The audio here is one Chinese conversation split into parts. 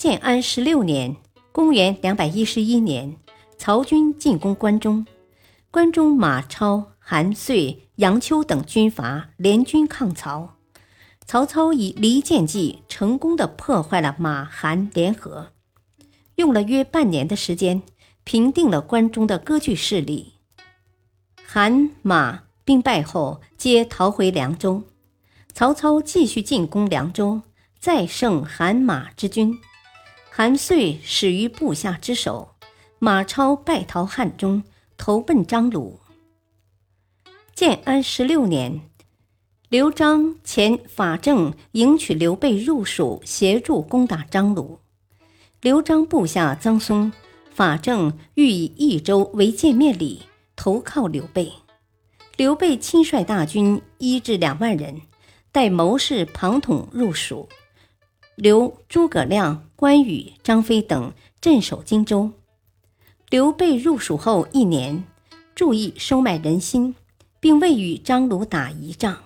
建安十六年（公元两百一十一年），曹军进攻关中，关中马超、韩遂、杨秋等军阀联军抗曹。曹操以离间计成功的破坏了马韩联合，用了约半年的时间，平定了关中的割据势力。韩马兵败后，皆逃回凉州。曹操继续进攻凉州，再胜韩马之军。韩遂死于部下之手，马超败逃汉中，投奔张鲁。建安十六年，刘璋遣法正迎娶刘备入蜀，协助攻打张鲁。刘璋部下张松、法正欲以益州为见面礼，投靠刘备。刘备亲率大军一至两万人，带谋士庞统入蜀。留诸葛亮、关羽、张飞等镇守荆州。刘备入蜀后一年，注意收买人心，并未与张鲁打一仗，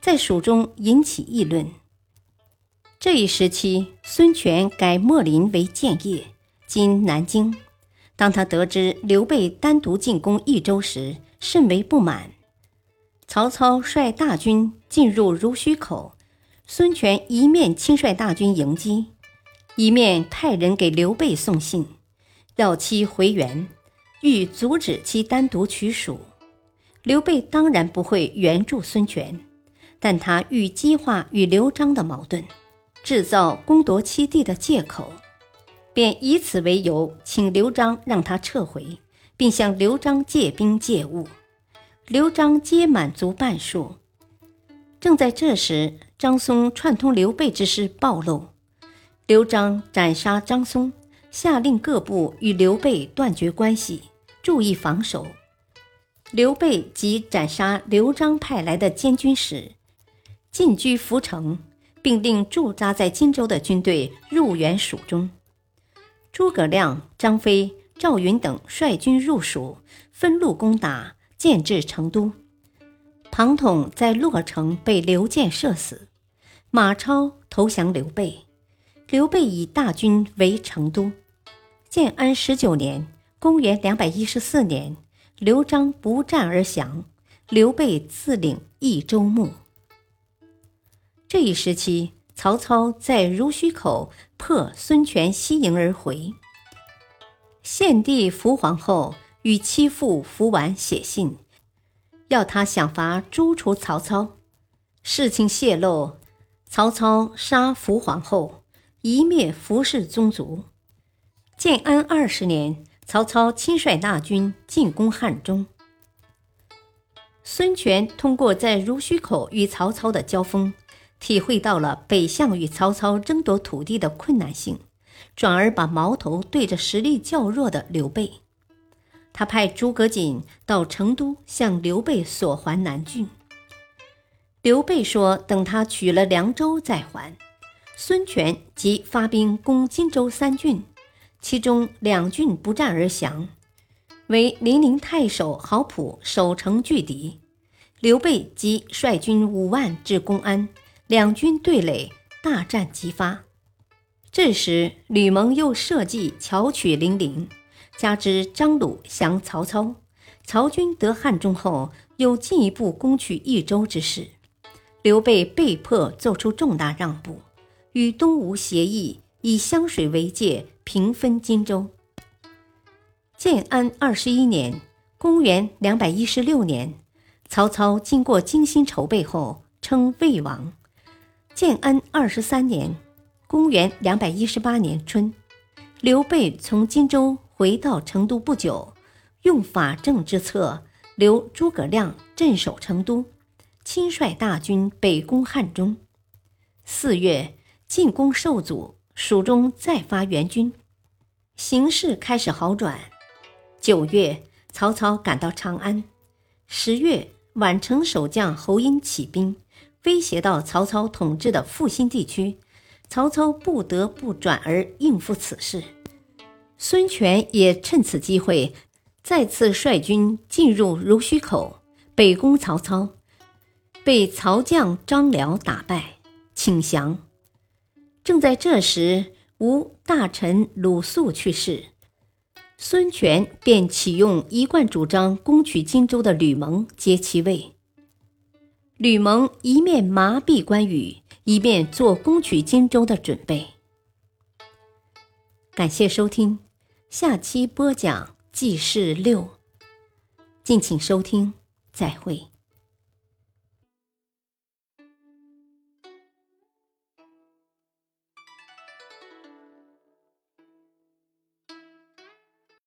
在蜀中引起议论。这一时期，孙权改秣陵为建业，今南京。当他得知刘备单独进攻益州时，甚为不满。曹操率大军进入濡须口。孙权一面亲率大军迎击，一面派人给刘备送信，要其回援，欲阻止其单独取蜀。刘备当然不会援助孙权，但他欲激化与刘璋的矛盾，制造攻夺七地的借口，便以此为由，请刘璋让他撤回，并向刘璋借兵借物。刘璋皆满足半数。正在这时，张松串通刘备之事暴露，刘璋斩杀张松，下令各部与刘备断绝关系，注意防守。刘备即斩杀刘璋派来的监军使，进居涪城，并令驻扎在荆州的军队入援蜀中。诸葛亮、张飞、赵云等率军入蜀，分路攻打，建至成都。庞统在洛城被刘建射死，马超投降刘备，刘备以大军围成都。建安十九年（公元两百一十四年），刘璋不战而降，刘备自领益州牧。这一时期，曹操在濡须口破孙权西营而回，献帝伏皇后与妻父伏完写信。要他想法诛除曹操，事情泄露，曹操杀伏皇后，一灭伏氏宗族。建安二十年，曹操亲率大军进攻汉中。孙权通过在濡须口与曹操的交锋，体会到了北向与曹操争夺土地的困难性，转而把矛头对着实力较弱的刘备。他派诸葛瑾到成都向刘备索还南郡。刘备说：“等他取了凉州再还。”孙权即发兵攻荆州三郡，其中两郡不战而降，为零陵太守郝普守城拒敌。刘备即率军五万至公安，两军对垒，大战即发。这时吕蒙又设计巧取零陵。加之张鲁降曹操，曹军得汉中后，又进一步攻取益州之势，刘备被迫做出重大让步，与东吴协议，以湘水为界，平分荆州。建安二十一年（公元两百一十六年），曹操经过精心筹备后，称魏王。建安二十三年（公元两百一十八年春），刘备从荆州。回到成都不久，用法正之策，留诸葛亮镇守成都，亲率大军北攻汉中。四月，进攻受阻，蜀中再发援军，形势开始好转。九月，曹操赶到长安。十月，宛城守将侯婴起兵，威胁到曹操统治的复新地区，曹操不得不转而应付此事。孙权也趁此机会，再次率军进入濡须口，北攻曹操。被曹将张辽打败，请降。正在这时，吴大臣鲁肃去世，孙权便启用一贯主张攻取荆州的吕蒙接其位。吕蒙一面麻痹关羽，一面做攻取荆州的准备。感谢收听，下期播讲记事六。敬请收听，再会。